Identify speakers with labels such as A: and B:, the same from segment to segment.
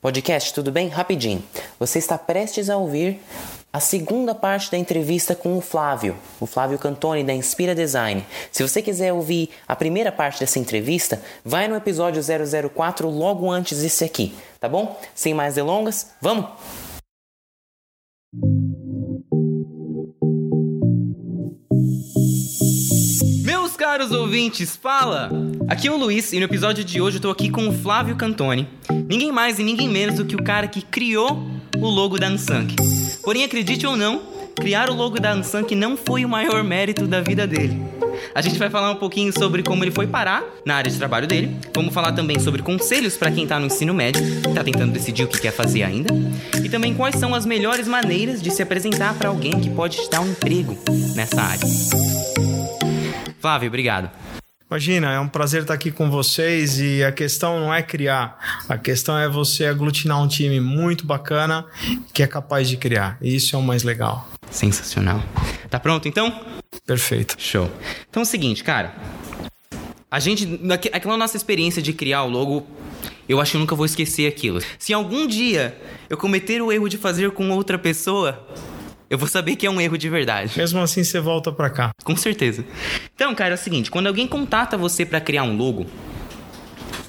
A: Podcast, tudo bem? Rapidinho. Você está prestes a ouvir a segunda parte da entrevista com o Flávio, o Flávio Cantoni da Inspira Design. Se você quiser ouvir a primeira parte dessa entrevista, vai no episódio 004 logo antes desse aqui, tá bom? Sem mais delongas, vamos? Meus ouvintes, fala! Aqui é o Luiz e no episódio de hoje eu tô aqui com o Flávio Cantoni. Ninguém mais e ninguém menos do que o cara que criou o logo da Ansank. Porém, acredite ou não, criar o logo da Ansank não foi o maior mérito da vida dele. A gente vai falar um pouquinho sobre como ele foi parar na área de trabalho dele. Vamos falar também sobre conselhos para quem tá no ensino médio, tá tentando decidir o que quer fazer ainda. E também quais são as melhores maneiras de se apresentar para alguém que pode te dar um emprego nessa área. Flávio, obrigado.
B: Imagina, é um prazer estar aqui com vocês e a questão não é criar, a questão é você aglutinar um time muito bacana que é capaz de criar. E isso é o mais legal.
A: Sensacional. Tá pronto então?
B: Perfeito.
A: Show. Então é o seguinte, cara. A gente. Aquela nossa experiência de criar o logo, eu acho que eu nunca vou esquecer aquilo. Se algum dia eu cometer o erro de fazer com outra pessoa, eu vou saber que é um erro de verdade.
B: Mesmo assim, você volta para cá.
A: Com certeza. Então, cara, é o seguinte: quando alguém contata você para criar um logo,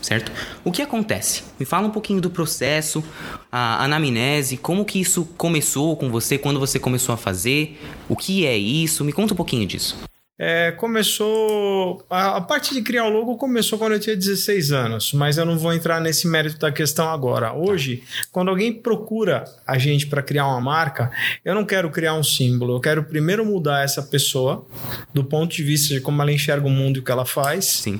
A: certo? O que acontece? Me fala um pouquinho do processo, a anamnese, como que isso começou com você, quando você começou a fazer, o que é isso? Me conta um pouquinho disso.
B: É, começou. A, a, parte de criar o logo começou quando eu tinha 16 anos, mas eu não vou entrar nesse mérito da questão agora. Hoje, quando alguém procura a gente para criar uma marca, eu não quero criar um símbolo, eu quero primeiro mudar essa pessoa do ponto de vista de como ela enxerga o mundo e o que ela faz.
A: Sim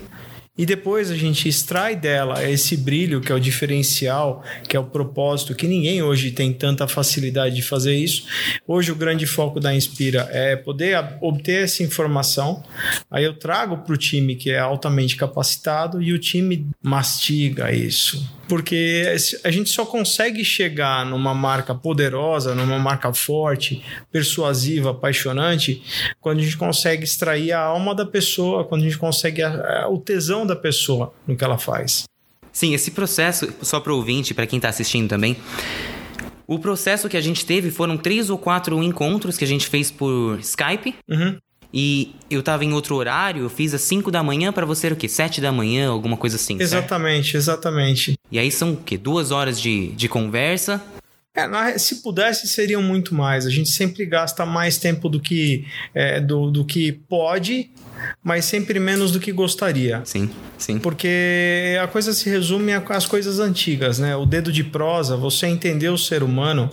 B: e depois a gente extrai dela esse brilho que é o diferencial, que é o propósito, que ninguém hoje tem tanta facilidade de fazer isso. Hoje o grande foco da Inspira é poder obter essa informação. Aí eu trago para o time que é altamente capacitado e o time mastiga isso porque a gente só consegue chegar numa marca poderosa, numa marca forte, persuasiva, apaixonante, quando a gente consegue extrair a alma da pessoa, quando a gente consegue a, a, o tesão da pessoa no que ela faz.
A: Sim, esse processo, só para o ouvinte, para quem está assistindo também, o processo que a gente teve foram três ou quatro encontros que a gente fez por Skype.
B: Uhum
A: e eu tava em outro horário, eu fiz às 5 da manhã para você era o quê? 7 da manhã, alguma coisa assim.
B: Exatamente,
A: certo?
B: exatamente.
A: E aí são o quê? Duas horas de, de conversa.
B: É, se pudesse, seriam muito mais. A gente sempre gasta mais tempo do que, é, do, do que pode, mas sempre menos do que gostaria.
A: Sim, sim.
B: Porque a coisa se resume às coisas antigas, né? O dedo de prosa, você entender o ser humano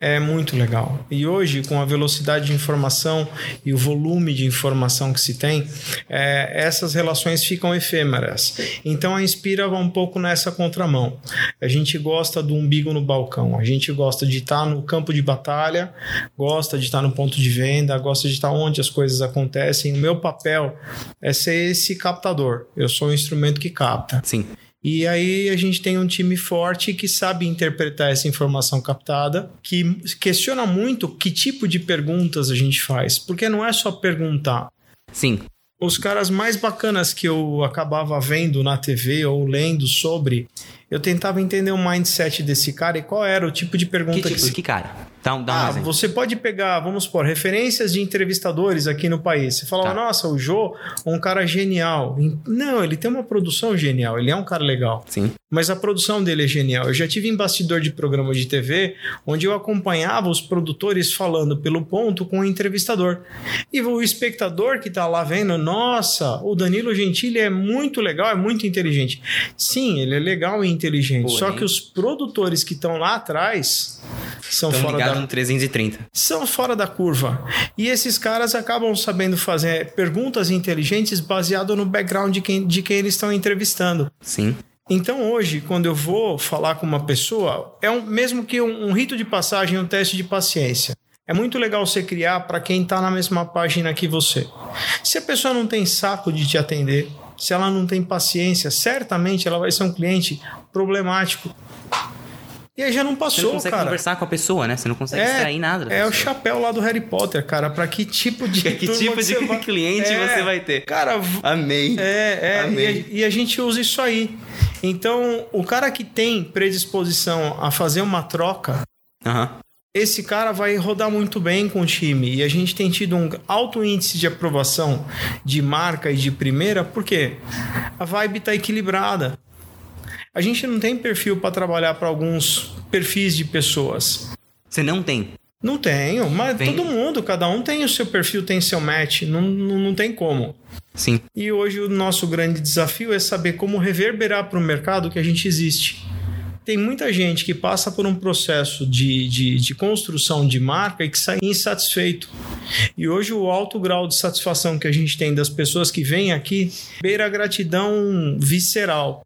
B: é muito legal. E hoje, com a velocidade de informação e o volume de informação que se tem, é, essas relações ficam efêmeras. Então a Inspira vai um pouco nessa contramão. A gente gosta do umbigo no balcão, a gente gosta de estar no campo de batalha, gosta de estar no ponto de venda, gosta de estar onde as coisas acontecem. O meu papel é ser esse captador. Eu sou o instrumento que capta.
A: Sim.
B: E aí a gente tem um time forte que sabe interpretar essa informação captada, que questiona muito que tipo de perguntas a gente faz, porque não é só perguntar.
A: Sim.
B: Os caras mais bacanas que eu acabava vendo na TV ou lendo sobre, eu tentava entender o mindset desse cara e qual era o tipo de pergunta
A: que. Tipo,
B: que...
A: que cara? Dá um, dá
B: um ah, exemplo. você pode pegar, vamos supor, referências de entrevistadores aqui no país. Você fala, tá. nossa, o Jô é um cara genial. Não, ele tem uma produção genial, ele é um cara legal.
A: Sim.
B: Mas a produção dele é genial. Eu já tive em bastidor de programa de TV onde eu acompanhava os produtores falando pelo ponto com o entrevistador. E o espectador que está lá vendo, nossa, o Danilo Gentili é muito legal, é muito inteligente. Sim, ele é legal e inteligente. Porém. Só que os produtores que estão lá atrás são
A: Estão
B: fora da
A: no 330.
B: São fora da curva. E esses caras acabam sabendo fazer perguntas inteligentes baseado no background de quem, de quem eles estão entrevistando.
A: Sim.
B: Então hoje, quando eu vou falar com uma pessoa, é um, mesmo que um, um rito de passagem, um teste de paciência. É muito legal você criar para quem está na mesma página que você. Se a pessoa não tem saco de te atender, se ela não tem paciência, certamente ela vai ser um cliente problemático. E aí já não passou,
A: Você não consegue
B: cara.
A: conversar com a pessoa, né? Você não consegue extrair nada. da
B: É o
A: pessoa.
B: chapéu lá do Harry Potter, cara. Pra que tipo de
A: Que tipo de
B: vai-
A: cliente
B: É,
A: você vai ter?
B: Cara,
A: Amei.
B: é, é.
A: Amei.
B: E a, e a gente usa isso aí. Então, o cara que tem predisposição a fazer uma troca, esse cara vai rodar muito bem com o time. E a gente tem tido um alto índice de aprovação de marca e de primeira, porque a vibe tá equilibrada. A gente não tem perfil para trabalhar para alguns perfis de pessoas.
A: Você não tem.
B: Não tenho, mas
A: Tem.
B: todo mundo, cada um tem o seu perfil, tem seu match, não, não, não tem como.
A: Sim.
B: E hoje o nosso grande desafio é saber como reverberar para o mercado que a gente existe. Tem muita gente que passa por um processo de, de, de construção de marca e que sai insatisfeito. E hoje o alto grau de satisfação que a gente tem das pessoas que vêm aqui beira a gratidão visceral.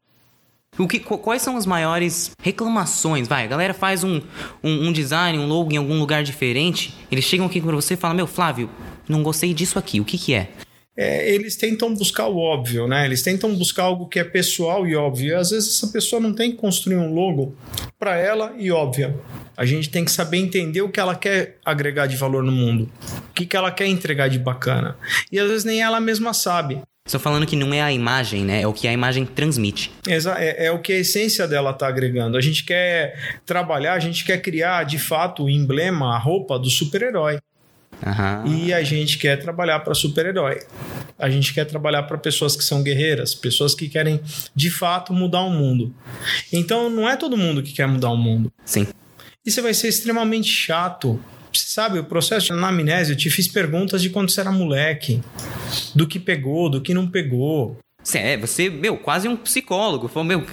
A: O que, qu- quais são as maiores reclamações? Vai, a galera faz um, um, um design, um logo em algum lugar diferente. Eles chegam aqui com você e falam: Meu, Flávio, não gostei disso aqui. O que, que é?
B: é, eles tentam buscar o óbvio, né? Eles tentam buscar algo que é pessoal e óbvio. Às vezes essa pessoa não tem que construir um logo para ela e óbvia. A gente tem que saber entender o que ela quer agregar de valor no mundo, o que, que ela quer entregar de bacana. E às vezes nem ela mesma sabe.
A: Estou falando que não é a imagem, né? É o que a imagem transmite.
B: Exa- É, é o que a essência dela está agregando. A gente quer trabalhar, a gente quer criar de fato o emblema, a roupa do super-herói.
A: Aham.
B: E a gente quer trabalhar para super-herói. A gente quer trabalhar para pessoas que são guerreiras, pessoas que querem de fato mudar o mundo. Então não é todo mundo que quer mudar o mundo.
A: Sim.
B: E você vai ser extremamente chato. Você sabe, o processo de anamnese, eu te fiz perguntas de quando você era moleque, do que pegou, do que não pegou.
A: Você é, você, meu, quase um psicólogo. Falou, meu,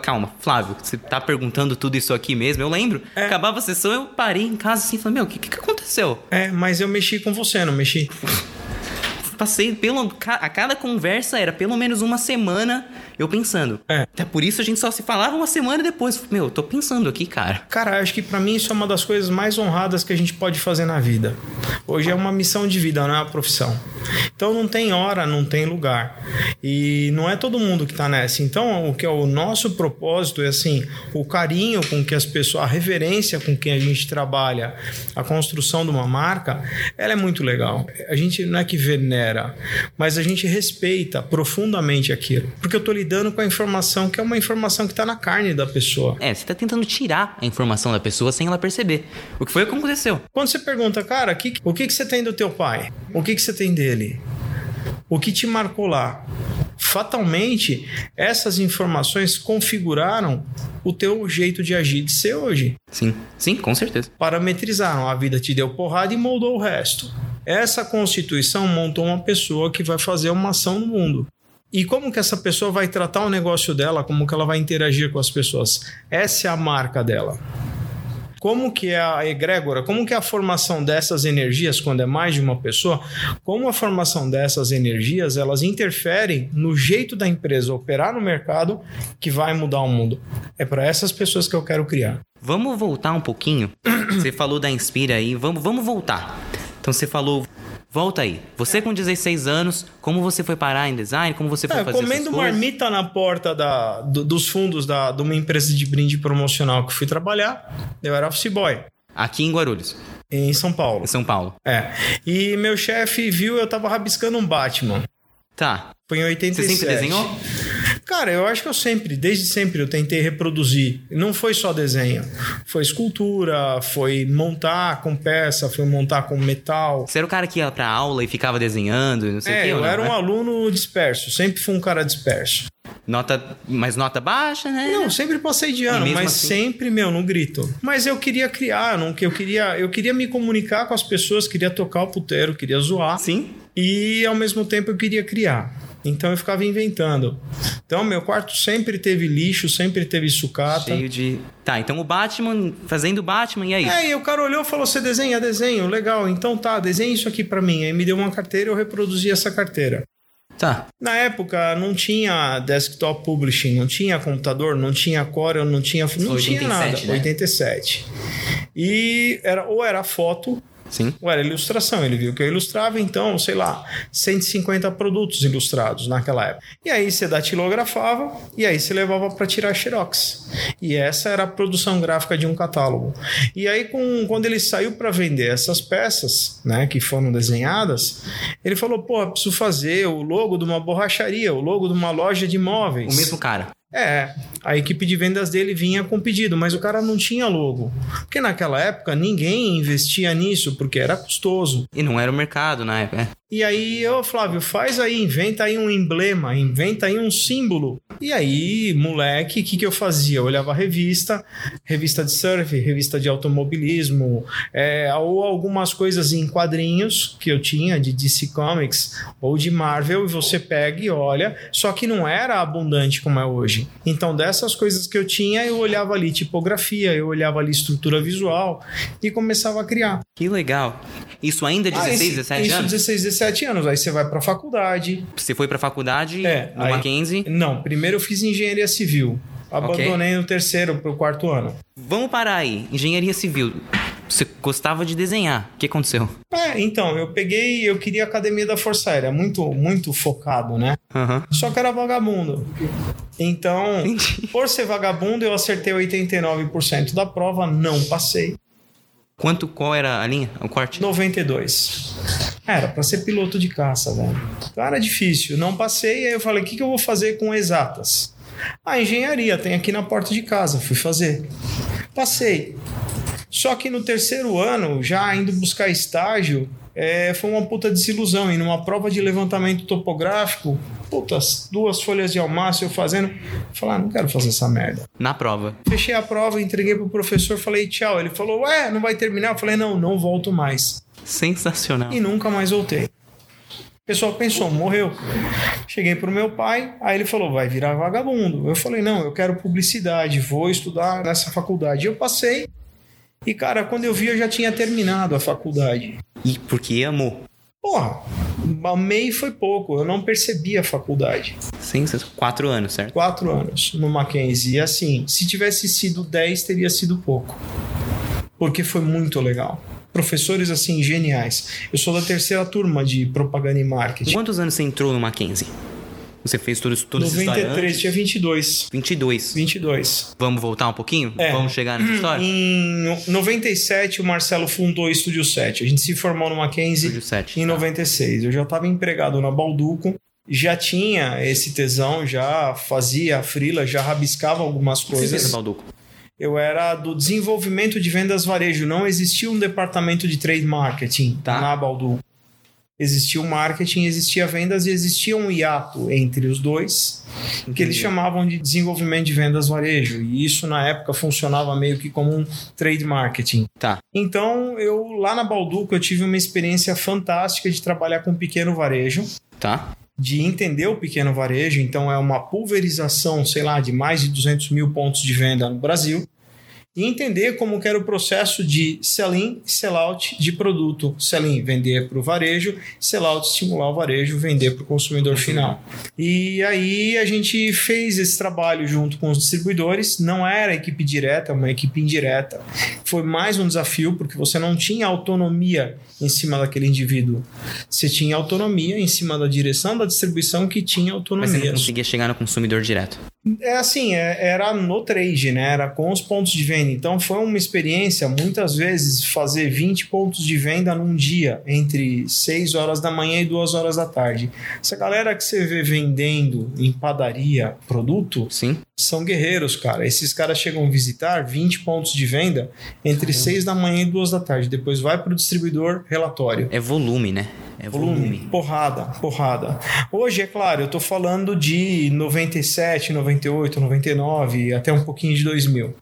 A: calma, Flávio, você tá perguntando tudo isso aqui mesmo? Eu lembro.
B: É.
A: Acabava a sessão, eu parei em casa assim, falei, meu, o que, que aconteceu?
B: É, mas eu mexi com você, não mexi?
A: Passei pelo. A cada conversa era pelo menos uma semana eu pensando.
B: É.
A: Até por isso a gente só se falava uma semana depois. Meu, eu tô pensando aqui, cara.
B: Cara, acho que pra mim isso é uma das coisas mais honradas que a gente pode fazer na vida. Hoje é uma missão de vida, não é uma profissão. Então não tem hora, não tem lugar. E não é todo mundo que tá nessa. Então o que é o nosso propósito é assim, o carinho com que as pessoas, a reverência com que a gente trabalha, a construção de uma marca, ela é muito legal. A gente não é que venera, mas a gente respeita profundamente aquilo. Porque eu tô lidando com a informação que é uma informação que tá na carne da pessoa.
A: É, você tá tentando tirar a informação da pessoa sem ela perceber. O que foi o que aconteceu.
B: Quando você pergunta, cara, que- o que, que você tem do teu pai? O que, que você tem dele? O que te marcou lá? Fatalmente, essas informações configuraram o teu jeito de agir, de ser hoje.
A: Sim, sim, com certeza.
B: Parametrizaram. A vida te deu porrada e moldou o resto. Essa constituição montou uma pessoa que vai fazer uma ação no mundo. E como que essa pessoa vai tratar o negócio dela, como que ela vai interagir com as pessoas? Essa é a marca dela. Como que é a egrégora, como que é a formação dessas energias quando é mais de uma pessoa, como a formação dessas energias, elas interferem no jeito da empresa operar no mercado que vai mudar o mundo. É para essas pessoas que eu quero criar.
A: Vamos voltar um pouquinho. Você falou da Inspira aí, vamos, vamos voltar. Então você falou, volta aí. Você com 16 anos, como você foi parar em design? Como você foi
B: É,
A: fazer
B: comendo
A: essas
B: marmita na porta da, do- dos fundos da, de uma empresa de brinde promocional que eu fui trabalhar, eu era office boy
A: Aqui em Guarulhos,
B: em São Paulo.
A: em São Paulo.
B: É. E meu chefe viu eu tava rabiscando um Batman.
A: Tá.
B: Foi em
A: Você
B: 87.
A: sempre desenhou?
B: Cara, eu acho que eu sempre, desde sempre, eu tentei reproduzir. Não foi só desenho. Foi escultura, foi montar com peça, foi montar com metal.
A: Você era o cara que ia pra aula e ficava desenhando, não sei o
B: É,
A: quê, ou
B: eu
A: não,
B: era um
A: né?
B: aluno disperso. Sempre fui um cara disperso.
A: Nota, mas nota baixa, né?
B: Não, sempre passei de ano, mas
A: assim?
B: sempre, meu, no grito. Mas eu queria criar, não, que eu queria, eu queria me comunicar com as pessoas, queria tocar o puteiro, queria zoar.
A: Sim.
B: E ao mesmo tempo eu queria criar. Então eu ficava inventando. Então meu quarto sempre teve lixo, sempre teve sucata.
A: Cheio de. Tá, então o Batman, fazendo o Batman, e aí?
B: É, e o cara olhou e falou: Você desenha? Desenho, legal. Então tá, desenha isso aqui pra mim. Aí me deu uma carteira e eu reproduzi essa carteira.
A: Tá.
B: Na época não tinha desktop publishing, não tinha computador, não tinha Corel, não tinha, não tinha
A: 87,
B: nada.
A: né?
B: 87. E era ou era foto
A: Sim.
B: Ou era ilustração, ele viu que eu ilustrava, então, sei lá, 150 produtos ilustrados naquela época. E aí você datilografava e aí você levava para tirar xerox. E essa era a produção gráfica de um catálogo. E aí, com, quando ele saiu para vender essas peças, né, que foram desenhadas, ele falou: pô, preciso fazer o logo de uma borracharia, o logo de uma loja de imóveis.
A: O mesmo cara.
B: É, a equipe de vendas dele vinha com pedido, mas o cara não tinha logo. Porque naquela época ninguém investia nisso, porque era custoso.
A: E não era o mercado na época. É.
B: E aí, eu, Flávio, faz aí, inventa aí um emblema, inventa aí um símbolo. E aí, moleque, o que, que eu fazia? Eu olhava a revista, revista de surf, revista de automobilismo, é, ou algumas coisas em quadrinhos que eu tinha de DC Comics ou de Marvel, e você pega e olha, só que não era abundante como é hoje. Então, dessas coisas que eu tinha, eu olhava ali tipografia, eu olhava ali estrutura visual e começava a criar.
A: Que legal. Isso ainda 16,
B: ah, esse,
A: 17
B: isso
A: anos?
B: 16, 17 anos. Aí você vai pra faculdade.
A: Você foi pra faculdade
B: É,
A: no
B: aí-
A: Mackenzie.
B: Não, primeiro eu fiz engenharia civil. Abandonei no terceiro pro quarto ano.
A: Vamos parar aí. Engenharia civil. Você gostava de desenhar. O que aconteceu?
B: É, então, eu peguei, eu queria a academia da Força Aérea, muito, muito focado, né?
A: Aham.
B: Só que era vagabundo. Então,
A: Entendi.
B: por ser vagabundo, eu acertei 89% da prova, não passei.
A: Quanto, qual era a linha? O corte?
B: 92. Era pra ser piloto de caça, velho. Então era difícil. Não passei, aí eu falei: o que, que eu vou fazer com exatas? A engenharia tem aqui na porta de casa. Fui fazer. Passei. Só que no terceiro ano, já indo buscar estágio, é, foi uma puta desilusão. E numa prova de levantamento topográfico, putas, duas folhas de almácio eu fazendo. Falei, ah, não quero fazer essa merda.
A: Na prova.
B: Fechei a prova, entreguei pro professor, falei tchau. Ele falou, ué, não vai terminar? Eu falei, não, não volto mais
A: Sensacional.
B: e nunca mais voltei. O pessoal pensou, morreu. Cheguei pro meu pai, aí ele falou, vai virar vagabundo. Eu falei, não, eu quero publicidade, vou estudar nessa faculdade. Eu passei, e cara, quando eu vi, eu já tinha terminado a faculdade.
A: E porque amou.
B: Porra, amei foi pouco, eu não percebi a faculdade.
A: Sensacional. Quatro anos, certo?
B: Quatro anos no Mackenzie. E assim, se tivesse sido dez, teria sido pouco. Porque foi muito legal. Professores assim, geniais. Eu sou da terceira turma de propaganda e marketing.
A: Quantos anos você entrou no Mackenzie? Você fez essa história
B: 93,
A: antes?
B: tinha 22.
A: 22.
B: 22.
A: Vamos voltar um pouquinho?
B: É.
A: Vamos chegar nessa história?
B: Em 97, o Marcelo fundou o Estúdio 7. A gente se formou no Mackenzie
A: Estúdio 7.
B: em
A: tá.
B: 96. Eu já estava empregado na Balduco, já tinha esse tesão, já fazia a frila, já rabiscava algumas
A: que Você fez
B: coisas.
A: no Balduco?
B: Eu era do desenvolvimento de vendas varejo. Não existia um departamento de trade marketing
A: Tá.
B: na Baldu. Existia o marketing, existia vendas e existia um hiato entre os dois, que eles
A: Entendi.
B: chamavam de desenvolvimento de vendas varejo. E isso na época funcionava meio que como um trade marketing.
A: Tá.
B: Então, eu lá na Balduco eu tive uma experiência fantástica de trabalhar com pequeno varejo
A: Tá.
B: De entender o pequeno varejo, então é uma pulverização, sei lá, de mais de 200 mil pontos de venda no Brasil, e entender como que era o processo de sell-in e sell-out de produto. Sell-in, vender para o varejo, sell-out, estimular o varejo, vender para o consumidor final. E aí a gente fez esse trabalho junto com os distribuidores, não era equipe direta, uma equipe indireta. Foi mais um desafio, porque você não tinha autonomia em cima daquele indivíduo. Você tinha autonomia em cima da direção da distribuição que tinha
A: Mas você não
B: autonomia.
A: conseguia chegar no consumidor direto.
B: É assim, é- era no trade, né? Era com os pontos de venda. Então foi uma experiência, muitas vezes, fazer 20 pontos de venda num dia, entre 6 horas da manhã e 2 horas da tarde. Essa galera que você vê vendendo em padaria produto
A: Sim?
B: são guerreiros, cara. Esses caras chegam a visitar 20 pontos de venda entre 6 da manhã e 2 da tarde. Depois vai para o distribuidor, relatório.
A: É volume, né? É volume.
B: Volume, porrada, porrada. Hoje, é claro, eu tô falando de 97, 98, 99, até um pouquinho de 2000.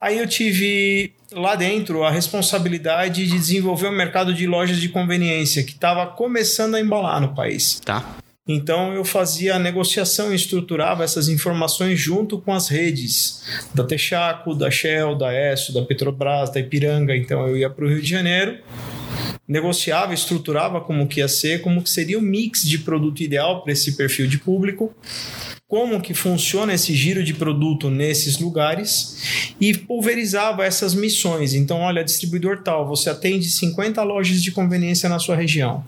B: Aí eu tive lá dentro a responsabilidade de desenvolver o mercado de lojas de conveniência, que estava começando a embalar no país.
A: Tá.
B: Então eu fazia a negociação e estruturava essas informações junto com as redes da Texaco, da Shell, da ESSO, da Petrobras, da Ipiranga. Então eu ia para o Rio de Janeiro, negociava, estruturava como que ia ser, como que seria o mix de produto ideal para esse perfil de público. como que funciona esse giro de produto nesses lugares e pulverizava essas missões. Então, olha, distribuidor tal, você atende 50 lojas de conveniência na sua região.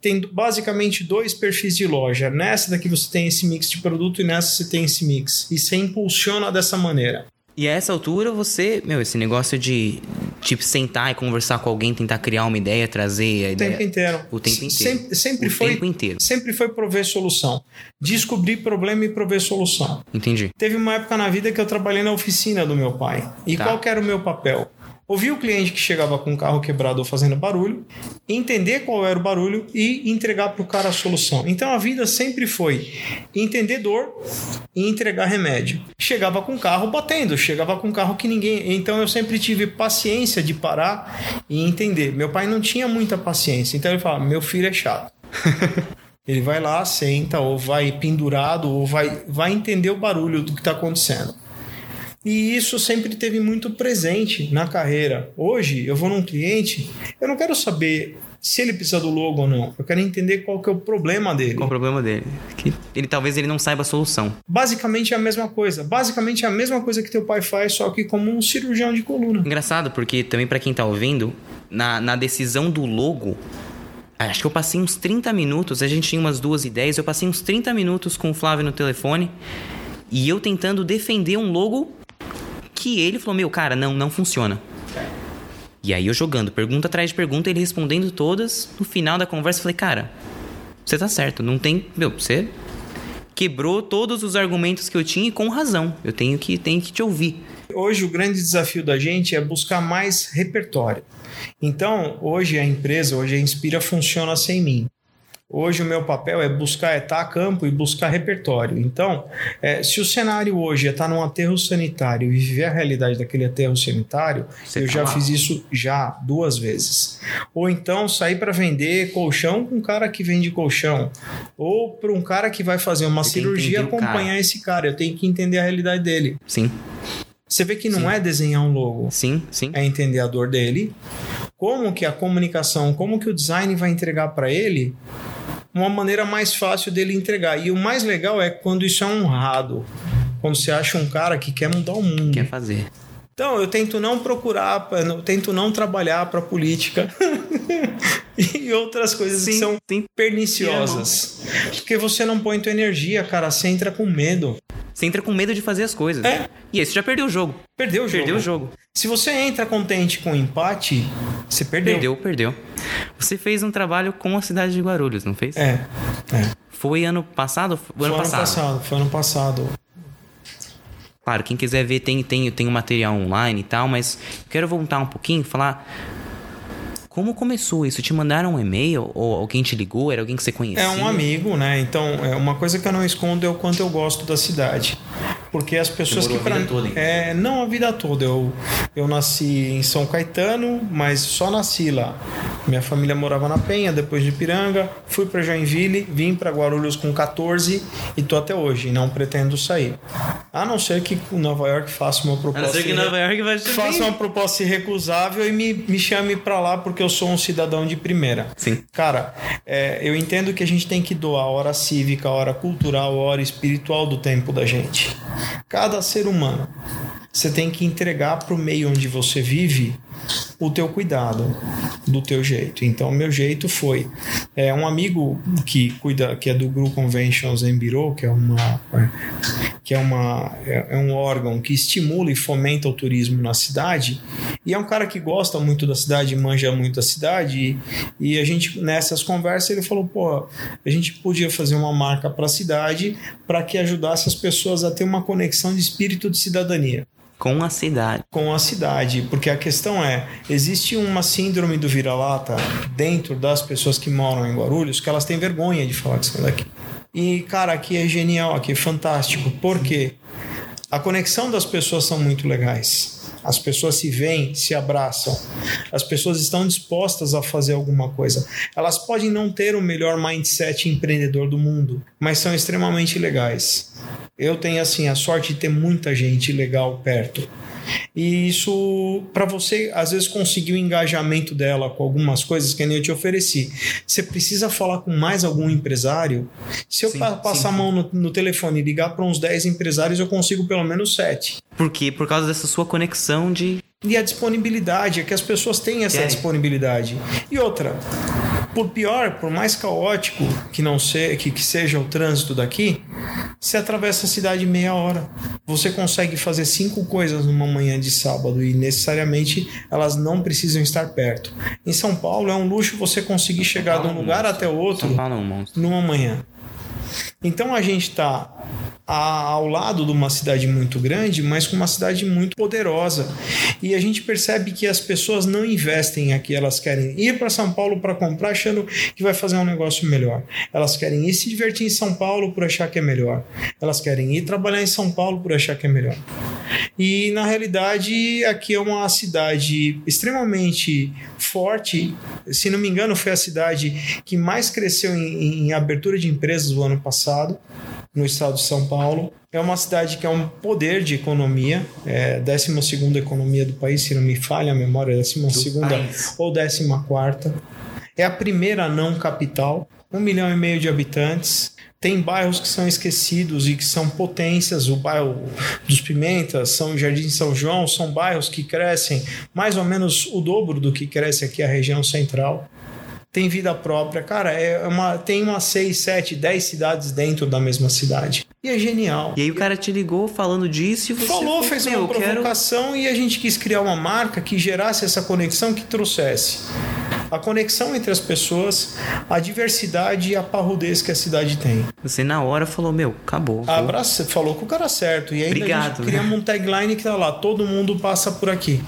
B: Tem basicamente dois perfis de loja. Nessa daqui você tem esse mix de produto e nessa você tem esse mix. E você impulsiona dessa maneira.
A: E a essa altura você, meu, esse negócio de tipo sentar e conversar com alguém, tentar criar uma ideia, trazer a
B: o
A: ideia.
B: tempo inteiro.
A: O tempo inteiro.
B: Sempre, sempre
A: o
B: foi,
A: tempo inteiro.
B: sempre foi prover solução. Descobrir problema e prover solução.
A: Entendi.
B: Teve uma época na vida que eu trabalhei na oficina do meu pai. E
A: Tá.
B: qual era o meu papel? Ouvir o cliente que chegava com o carro quebrado ou fazendo barulho, entender qual era o barulho e entregar para o cara a solução. Então a vida sempre foi entender dor e entregar remédio. Chegava com o carro batendo, chegava com o carro que ninguém. Então eu sempre tive paciência de parar e entender. Meu pai não tinha muita paciência, então ele falava: meu filho é chato. Ele vai lá, senta, ou vai pendurado, ou vai, vai entender o barulho do que está acontecendo. E isso sempre teve muito presente na carreira. Hoje, eu vou num cliente, eu não quero saber se ele precisa do logo ou não. Eu quero entender qual que é o problema dele.
A: Qual o problema dele? Que ele talvez ele não saiba a solução.
B: Basicamente é a mesma coisa. Basicamente é a mesma coisa que teu pai faz, só que como um cirurgião de coluna.
A: Engraçado, porque também pra quem tá ouvindo, na, na decisão do logo, acho que eu passei uns 30 minutos, a gente tinha umas duas ideias, eu passei uns 30 minutos com o Flávio no telefone e eu tentando defender um logo que ele falou: Meu, cara, não, não funciona. E aí eu jogando pergunta atrás de pergunta, ele respondendo todas. No final da conversa, eu falei: Cara, você tá certo, não tem. Meu, você quebrou todos os argumentos que eu tinha e com razão. Eu tenho que, tenho que te ouvir.
B: Hoje o grande desafio da gente é buscar mais repertório. Então, hoje a empresa, hoje a Inspira funciona sem mim. Hoje o meu papel é buscar, estar a campo e buscar repertório. Então, é, se o cenário hoje é estar num aterro sanitário e viver a realidade daquele aterro sanitário,
A: Você
B: eu
A: tá
B: já
A: lá.
B: fiz isso já duas vezes. Ou então sair para vender colchão com um cara que vende colchão. Ou para um cara que vai fazer uma cirurgia
A: o cara.
B: acompanhar esse cara. Eu tenho que entender a realidade dele.
A: Sim,
B: Você vê que não
A: Sim.
B: é desenhar um logo
A: sim, sim.
B: é entender a dor dele, como que a comunicação, como que o design vai entregar para ele uma maneira mais fácil dele entregar. E o mais legal é quando isso é honrado. Quando você acha um cara que quer mudar o mundo.
A: Quer fazer.
B: Então, eu tento não procurar, eu tento não trabalhar para política e outras coisas que
A: Sim,
B: são
A: sim.
B: perniciosas. Porque você não põe tua energia, cara, você entra com medo.
A: Você entra com medo de fazer as coisas.
B: É.
A: E aí você já perdeu o jogo.
B: Perdeu o jogo.
A: Perdeu o jogo.
B: Se você entra contente com empate, você perdeu.
A: Perdeu, perdeu. Você fez um trabalho com a cidade de Guarulhos, não fez?
B: É, é.
A: Foi ano passado? Foi
B: Foi
A: ano
B: ano
A: passado.
B: passado, foi ano passado.
A: Claro, quem quiser ver tem tem tem o material online e tal, mas quero voltar um pouquinho e falar como começou isso? Te mandaram um e-mail ou alguém te ligou? Era alguém que você conhecia?
B: É um amigo, né? Então, é uma coisa que eu não escondo é o quanto eu gosto da cidade. Porque as pessoas que
A: a
B: pra
A: vida toda, hein?
B: é Não a vida toda. Eu, eu nasci em São Caetano, mas só nasci lá. Minha família morava na Penha, depois de Piranga. Fui para Joinville, vim para Guarulhos com 14 e tô até hoje. Não pretendo sair. A não ser que Nova York faça uma
A: A
B: proposta.
A: não ser que Nova York vai
B: Faça uma proposta irrecusável e me, me chame para lá porque eu sou um cidadão de primeira.
A: Sim.
B: Cara, é, eu entendo que a gente tem que doar a hora cívica, a hora cultural, a hora espiritual do tempo da gente. Cada ser humano, você tem que entregar para o meio onde você vive o teu cuidado, do teu jeito. Então, meu jeito foi é um amigo que cuida, que é do Group Conventions and Bureau, que é uma que é uma é, é um órgão que estimula e fomenta o turismo na cidade. E é um cara que gosta muito da cidade, manja muito da cidade. E, e a gente, nessas conversas, ele falou: pô, a gente podia fazer uma marca para a cidade para que ajudasse as pessoas a ter uma conexão de espírito de cidadania
A: Com a cidade.
B: com a cidade, porque a questão é, existe uma síndrome do vira-lata dentro das pessoas que moram em Guarulhos que elas têm vergonha de falar que são daqui. E cara, aqui é genial, aqui é fantástico, porque a conexão das pessoas são muito legais. As pessoas se veem, se abraçam. As pessoas estão dispostas a fazer alguma coisa. Elas podem não ter o melhor mindset empreendedor do mundo, mas são extremamente legais. Eu tenho assim a sorte de ter muita gente legal perto. E isso, para você, às vezes, conseguir o engajamento dela com algumas coisas que nem eu te ofereci. Você precisa falar com mais algum empresário. Se eu
A: Sim,
B: passar
A: sim,
B: a mão no, no telefone e ligar para uns 10 empresários, eu consigo pelo menos 7.
A: Por quê? Por causa dessa sua conexão de.
B: E a disponibilidade, é que as pessoas têm essa disponibilidade. E outra, por pior, por mais caótico que não se, que, que seja o trânsito daqui, você atravessa a cidade em meia hora. Você consegue fazer cinco coisas numa manhã de sábado e necessariamente elas não precisam estar perto. Em São Paulo é um luxo você conseguir chegar de um lugar até outro
A: Paulo é um monstro.
B: numa manhã. Então a gente está ao lado de uma cidade muito grande, mas com uma cidade muito poderosa. E a gente percebe que as pessoas não investem aqui, elas querem ir para São Paulo para comprar achando que vai fazer um negócio melhor. Elas querem ir se divertir em São Paulo por achar que é melhor. Elas querem ir trabalhar em São Paulo por achar que é melhor. E na realidade, aqui é uma cidade extremamente forte. Se não me engano, foi a cidade que mais cresceu em, em abertura de empresas no ano passado, no estado de São Paulo. É uma cidade que é um poder de economia, é a 12 economia do país, se não me falha a memória, 12
A: país.
B: ou 14. É a primeira não capital, um milhão e meio de habitantes. Tem bairros que são esquecidos e que são potências. O bairro dos Pimentas, São Jardim São João, são bairros que crescem mais ou menos o dobro do que cresce aqui a região central. Tem vida própria. Cara, é uma, tem umas 6, 7, 10 cidades dentro da mesma cidade. E é genial.
A: E aí o cara te ligou falando disso e você.
B: Falou, fez
A: "Meu,
B: uma
A: eu quero-
B: provocação e a gente quis criar uma marca que gerasse essa conexão, que trouxesse a conexão entre as pessoas, a diversidade e a parrudez que a cidade tem.
A: Você na hora falou, meu, acabou. vou-
B: Abraça, falou com o cara certo. E ainda a
A: Obrigado, né?
B: criamos um tagline que tá lá, todo mundo passa por aqui.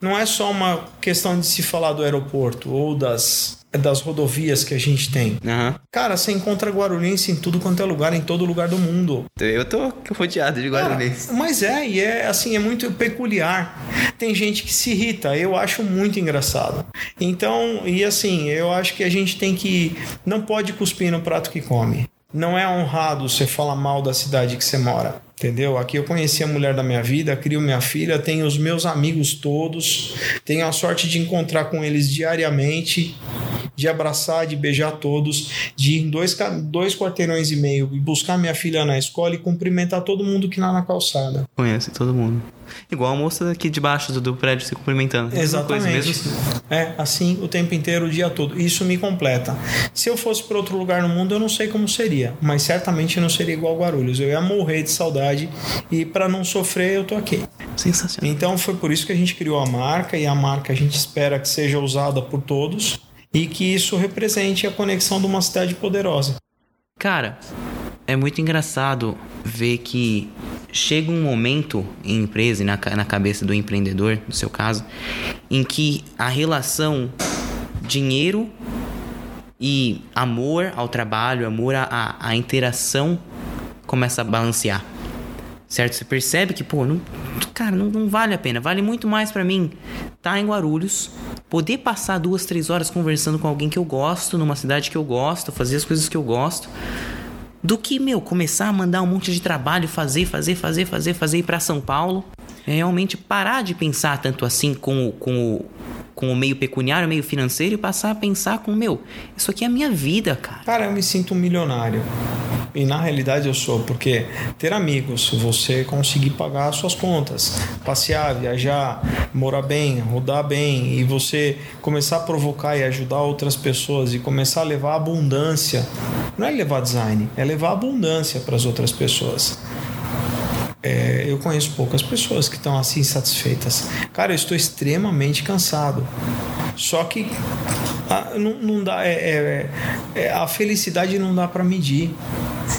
B: Não é só uma questão de se falar do aeroporto ou das, das rodovias que a gente tem.
A: Aham.
B: Cara, você encontra guarulhense em tudo quanto é lugar, em todo lugar do mundo.
A: Eu tô rodeado de guarulhense.
B: Cara, mas é, e é assim, é muito peculiar. Tem gente que se irrita, eu acho muito engraçado. Então, e assim, eu acho que a gente tem que. Não pode cuspir no prato que come. Não é honrado você falar mal da cidade que você mora. Entendeu? Aqui eu conheci a mulher da minha vida, crio minha filha, tenho os meus amigos todos, tenho a sorte de encontrar com eles diariamente, de abraçar, de beijar todos, de ir em dois, dois quarteirões e meio e buscar minha filha na escola e cumprimentar todo mundo que tá na calçada.
A: Conhece todo mundo. Igual a moça aqui debaixo do, do prédio se cumprimentando.
B: Exatamente.
A: mesmo-
B: É, assim o tempo inteiro, o dia todo. Isso me completa. Se eu fosse para outro lugar no mundo, eu não sei como seria, mas certamente não seria igual Guarulhos. Eu ia morrer de saudade e para não sofrer, eu tô aqui.
A: Sensacional.
B: Então foi por isso que a gente criou a marca e a marca a gente espera que seja usada por todos e que isso represente a conexão de uma cidade poderosa.
A: Cara, é muito engraçado ver que chega um momento em empresa e na, na cabeça do empreendedor, no seu caso, em que a relação dinheiro e amor ao trabalho, amor à, à, interação começa a balancear. Certo? Você percebe que, pô, não, cara, não, não vale a pena. Vale muito mais pra mim estar em Guarulhos, poder passar duas, três horas conversando com alguém que eu gosto, numa cidade que eu gosto, fazer as coisas que eu gosto, do que, meu, começar a mandar um monte de trabalho, fazer, fazer, fazer, fazer, fazer ir pra São Paulo. É realmente parar de pensar tanto assim com, com, com o meio pecuniário, meio financeiro e passar a pensar com, meu, isso aqui é a minha vida, cara.
B: Cara, eu me sinto um milionário. E na realidade eu sou, porque ter amigos, você conseguir pagar as suas contas, passear, viajar, morar bem, rodar bem, e você começar a provocar e ajudar outras pessoas e começar a levar abundância. Não é levar design, é levar abundância para as outras pessoas. É, eu conheço poucas pessoas que estão assim satisfeitas. Cara, eu estou extremamente cansado. Só que ah, não, não dá, é, é- é- a felicidade não dá para medir.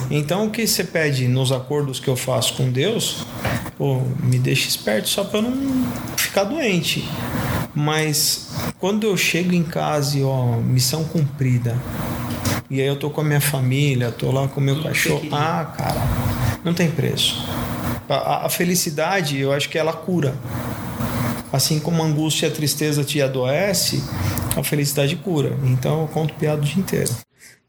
B: Então o que você pede nos acordos que eu faço com Deus, pô, me deixa esperto só para eu não ficar doente. Mas quando eu chego em casa e ó, missão cumprida. E aí eu tô com a minha família, tô lá com o meu
A: Tudo que
B: cachorro.
A: queria.
B: Ah, cara, não tem preço. A- A, felicidade, eu acho que ela cura. Assim como a angústia e a tristeza te adoece, a felicidade cura. Então eu conto piada o dia inteiro.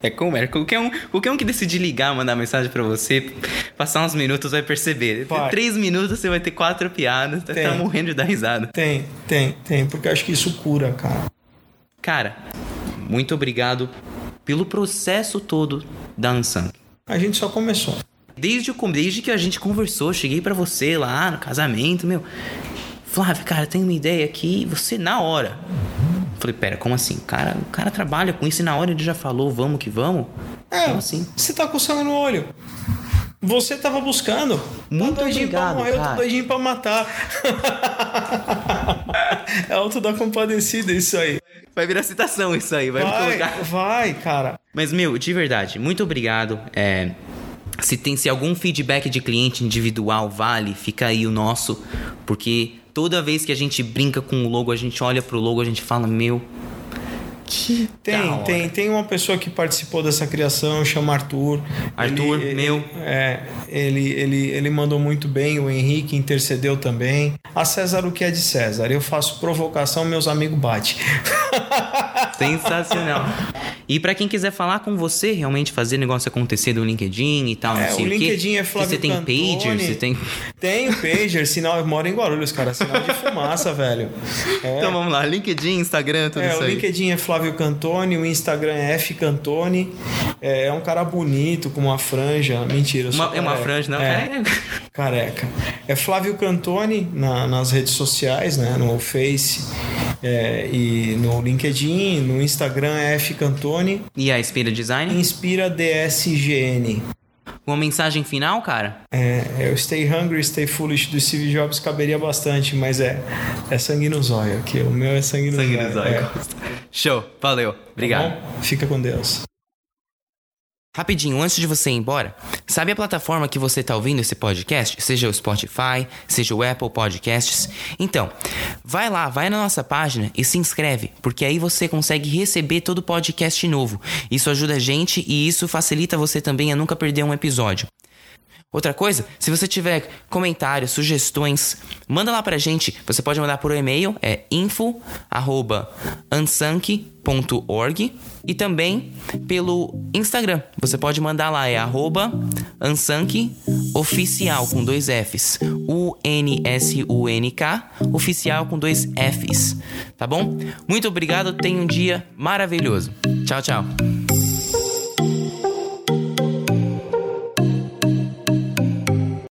A: É como é. Qualquer um, qualquer um que decidir ligar, mandar mensagem pra você, passar uns minutos, vai perceber.
B: Vai.
A: Três minutos você vai ter quatro piadas, tá,
B: Tem.
A: tá morrendo de dar risada.
B: Tem, tem, tem, porque acho que isso cura, cara.
A: Cara, muito obrigado pelo processo todo da Unsung.
B: A gente só começou.
A: Desde, o desde que a gente conversou, cheguei pra você lá no casamento, meu. Flávio, cara, tem uma ideia aqui, você na hora. Falei, pera, como assim? O cara, o cara trabalha com isso e na hora ele já falou, vamos que vamos?
B: É,
A: Como assim?
B: você tá sangue no olho. Você tava buscando.
A: Muito
B: tá doidinho
A: obrigado,
B: pra morrer, eu
A: cara.
B: tô doidinho pra matar. é alto da compadecida isso aí.
A: Vai virar citação isso aí, vai, me
B: Vai,
A: colocar.
B: vai, cara.
A: Mas, meu, de verdade, muito obrigado. É, se tem se algum feedback de cliente individual vale, fica aí o nosso. Porque toda vez que a gente brinca com o logo, a gente olha pro logo, a gente fala, meu. Que
B: Tem, tem, tem uma pessoa que participou dessa criação, chama Arthur.
A: Arthur,
B: Ele-
A: meu.
B: É, ele, ele, ele mandou muito bem, o Henrique intercedeu também. A César, o que é de César? Eu faço provocação, meus amigos batem.
A: Sensacional. E pra quem quiser falar com você, realmente fazer negócio acontecer do LinkedIn e tal,
B: É,
A: não sei
B: o
A: o, quê.
B: LinkedIn é
A: Se
B: Flávio
A: Você tem
B: Cantoni.
A: pager, você tem.
B: Tem o pager, sinal, eu moro em Guarulhos, cara, sinal de fumaça, velho. É.
A: Então vamos lá, LinkedIn, Instagram, tudo
B: É,
A: isso
B: o
A: aí.
B: LinkedIn é Flávio Cantoni, o Instagram é F Cantoni. É, é um cara bonito, com uma franja. Mentira, eu sou
A: Uma- é uma franja, não?
B: É, careca. É Flávio Cantoni na- nas redes sociais, né? No Face é, e no LinkedIn. No Instagram é F Cantoni.
A: E a Inspira Design?
B: Inspira DSGN.
A: Uma mensagem final, cara?
B: É, é o Stay Hungry, Stay Foolish do Steve Jobs caberia bastante, mas é, é sangue no zóio aqui. O meu é sangue no
A: Sangue
B: zóio.
A: no zóio.
B: é.
A: Show, valeu. Obrigado.
B: Tá? Fica com Deus.
A: Rapidinho, antes de você ir embora, sabe a plataforma que você está ouvindo esse podcast? Seja o Spotify, seja o Apple Podcasts. Então, vai lá, vai na nossa página e se inscreve, porque aí você consegue receber todo podcast novo. Isso ajuda a gente e isso facilita você também a nunca perder um episódio. Outra coisa, se você tiver comentários, sugestões, manda lá pra gente. Você pode mandar por e-mail, é info@ansank.org e também pelo Instagram. Você pode mandar lá, é arroba oficial com dois Fs. U-N-S-U-N-K oficial com dois Fs. Tá bom? Muito obrigado, tenha um dia maravilhoso. Tchau, tchau.